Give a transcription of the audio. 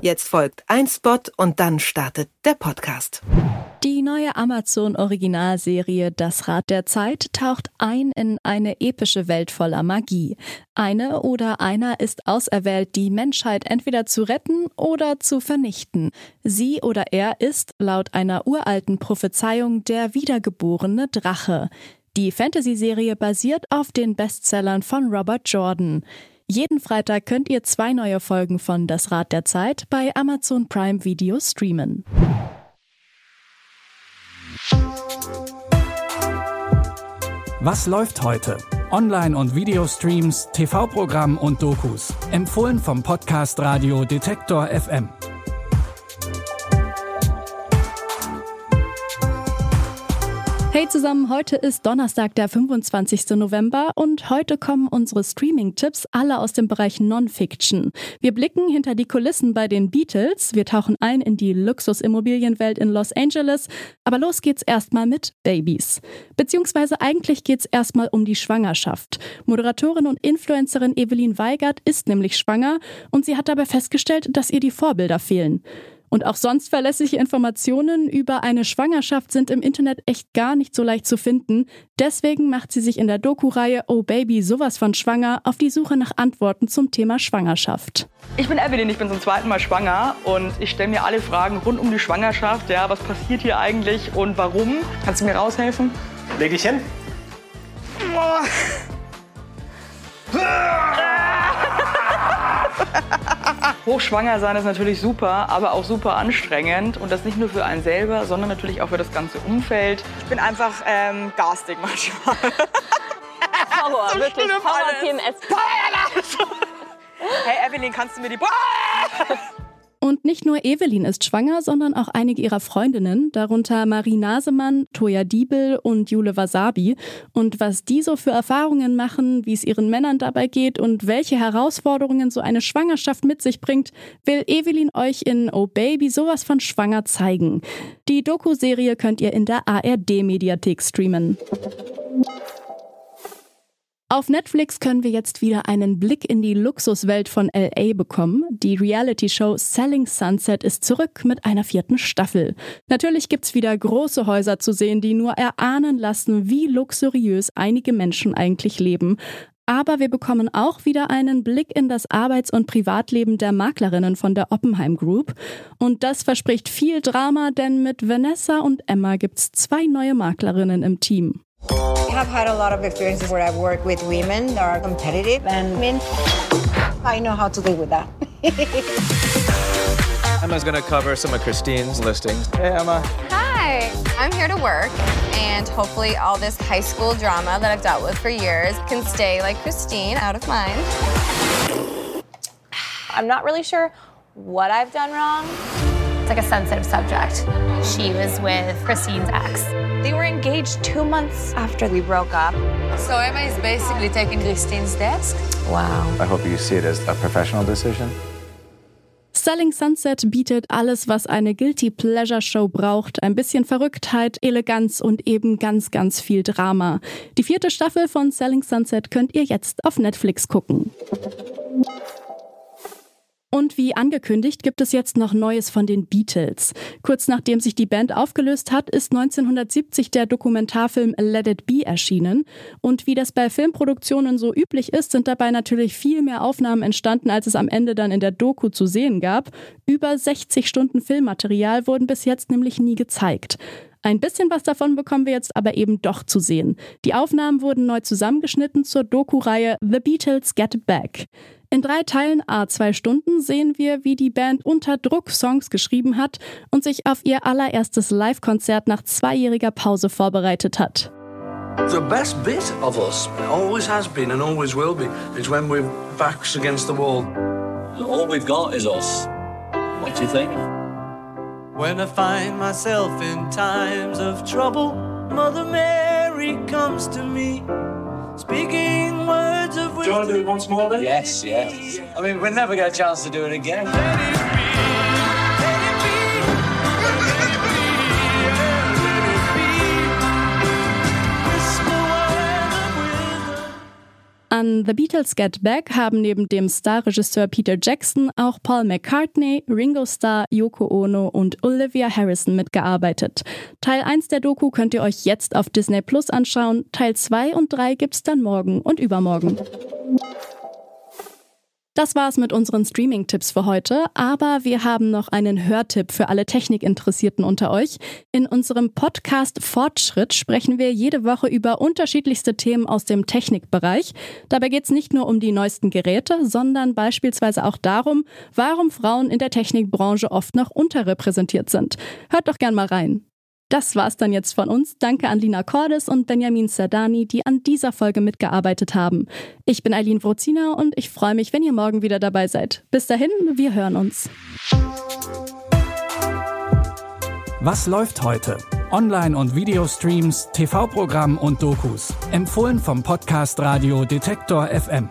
Jetzt folgt ein Spot und dann startet der Podcast. Die neue Amazon-Originalserie Das Rad der Zeit taucht ein in eine epische Welt voller Magie. Eine oder einer ist auserwählt, die Menschheit entweder zu retten oder zu vernichten. Sie oder er ist, laut einer uralten Prophezeiung, der wiedergeborene Drache. Die Fantasy-Serie basiert auf den Bestsellern von Robert Jordan. Jeden Freitag könnt ihr zwei neue Folgen von Das Rad der Zeit bei Amazon Prime Video streamen. Was läuft heute? Online- und Videostreams, TV-Programm und Dokus. Empfohlen vom Podcast Radio Detektor FM. Hey zusammen, heute ist Donnerstag, der 25. November und heute kommen unsere Streaming-Tipps alle aus dem Bereich Non-Fiction. Wir blicken hinter die Kulissen bei den Beatles, wir tauchen ein in die Luxusimmobilienwelt in Los Angeles, aber los geht's erstmal mit Babys. Beziehungsweise eigentlich geht's erstmal um die Schwangerschaft. Moderatorin und Influencerin Evelyn Weigert ist nämlich schwanger und sie hat dabei festgestellt, dass ihr die Vorbilder fehlen. Und auch sonst verlässliche Informationen über eine Schwangerschaft sind im Internet echt gar nicht so leicht zu finden. Deswegen macht sie sich in der Doku-Reihe Oh Baby, sowas von schwanger auf die Suche nach Antworten zum Thema Schwangerschaft. Ich bin Evelyn, ich bin zum zweiten Mal schwanger und ich stelle mir alle Fragen rund um die Schwangerschaft. Ja, was passiert hier eigentlich und warum? Kannst du mir raushelfen? Leg dich hin. Hochschwanger sein ist natürlich super, aber auch super anstrengend. Und das nicht nur für einen selber, sondern natürlich auch für das ganze Umfeld. Ich bin einfach ähm, garstig manchmal. Horror, So wirklich schlimm Horror alles. PMS. Hey Evelyn, kannst du mir die... Nicht nur Evelyn ist schwanger, sondern auch einige ihrer Freundinnen, darunter Marie Nasemann, Toya Diebel und Jule Wasabi. Und was die so für Erfahrungen machen, wie es ihren Männern dabei geht und welche Herausforderungen so eine Schwangerschaft mit sich bringt, will Evelyn euch in Oh Baby sowas von schwanger zeigen. Die Doku-Serie könnt ihr in der ARD-Mediathek streamen. Auf Netflix können wir jetzt wieder einen Blick in die Luxuswelt von LA bekommen. Die Reality-Show Selling Sunset ist zurück mit einer vierten Staffel. Natürlich gibt's wieder große Häuser zu sehen, die nur erahnen lassen, wie luxuriös einige Menschen eigentlich leben. Aber wir bekommen auch wieder einen Blick in das Arbeits- und Privatleben der Maklerinnen von der Oppenheim Group. Und das verspricht viel Drama, denn mit Vanessa und Emma gibt's zwei neue Maklerinnen im Team. I have had a lot of experiences where I've worked with women that are competitive and men. I know how to deal with that. Emma's gonna cover some of Christine's listings. Hey, Emma. Hi, I'm here to work, and hopefully, all this high school drama that I've dealt with for years can stay like Christine, out of mind. I'm not really sure what I've done wrong. It's like a sensitive subject. She was with Christine's ex. They were engaged two months after we broke up. So Emma is basically taking Christine's desk? Wow. I hope you see it as a professional decision. Selling Sunset bietet alles, was eine Guilty Pleasure Show braucht. Ein bisschen Verrücktheit, Eleganz und eben ganz, ganz viel Drama. Die vierte Staffel von Selling Sunset könnt ihr jetzt auf Netflix gucken. Und wie angekündigt gibt es jetzt noch Neues von den Beatles. Kurz nachdem sich die Band aufgelöst hat, ist 1970 der Dokumentarfilm Let It Be erschienen. Und wie das bei Filmproduktionen so üblich ist, sind dabei natürlich viel mehr Aufnahmen entstanden, als es am Ende dann in der Doku zu sehen gab. Über 60 Stunden Filmmaterial wurden bis jetzt nämlich nie gezeigt. Ein bisschen was davon bekommen wir jetzt aber eben doch zu sehen. Die Aufnahmen wurden neu zusammengeschnitten zur Doku-Reihe The Beatles Get Back. In drei Teilen a zwei Stunden sehen wir, wie die Band unter Druck Songs geschrieben hat und sich auf ihr allererstes Live-Konzert nach zweijähriger Pause vorbereitet hat. The best bit of us always has been and always will be is when we're backs against the wall. All we've got is us. What do you think? When I find myself in times of trouble, Mother Mary comes to me, speaking words of wisdom. Do you want to do it once more then? Yes, yes. I mean, we'll never get a chance to do it again. An The Beatles Get Back haben neben dem Starregisseur Peter Jackson auch Paul McCartney, Ringo Starr, Yoko Ono und Olivia Harrison mitgearbeitet. Teil 1 der Doku könnt ihr euch jetzt auf Disney Plus anschauen. Teil 2 und 3 gibt's dann morgen und übermorgen. Das war's mit unseren Streaming-Tipps für heute, aber wir haben noch einen Hörtipp für alle Technikinteressierten unter euch. In unserem Podcast Fortschritt sprechen wir jede Woche über unterschiedlichste Themen aus dem Technikbereich. Dabei geht's nicht nur um die neuesten Geräte, sondern beispielsweise auch darum, warum Frauen in der Technikbranche oft noch unterrepräsentiert sind. Hört doch gern mal rein. Das war's dann jetzt von uns. Danke an Lina Cordes und Benjamin Sardani, die an dieser Folge mitgearbeitet haben. Ich bin Eileen Wrozina und ich freue mich, wenn ihr morgen wieder dabei seid. Bis dahin, wir hören uns. Was läuft heute? Online- und Videostreams, TV-Programm und Dokus. Empfohlen vom Podcast Radio Detektor FM.